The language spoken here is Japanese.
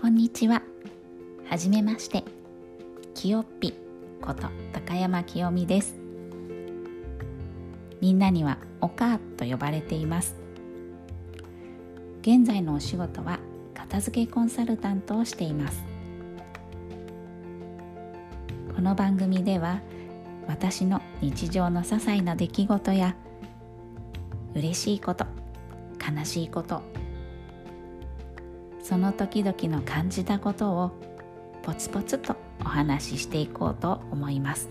こんにちは。はじめまして。きよっぴこと高山きよみです。みんなにはおかと呼ばれています。現在のお仕事は片付けコンサルタントをしています。この番組では私の日常の些細な出来事や嬉しいこと悲しいことその時々の感じたことをポツポツとお話ししていこうと思います。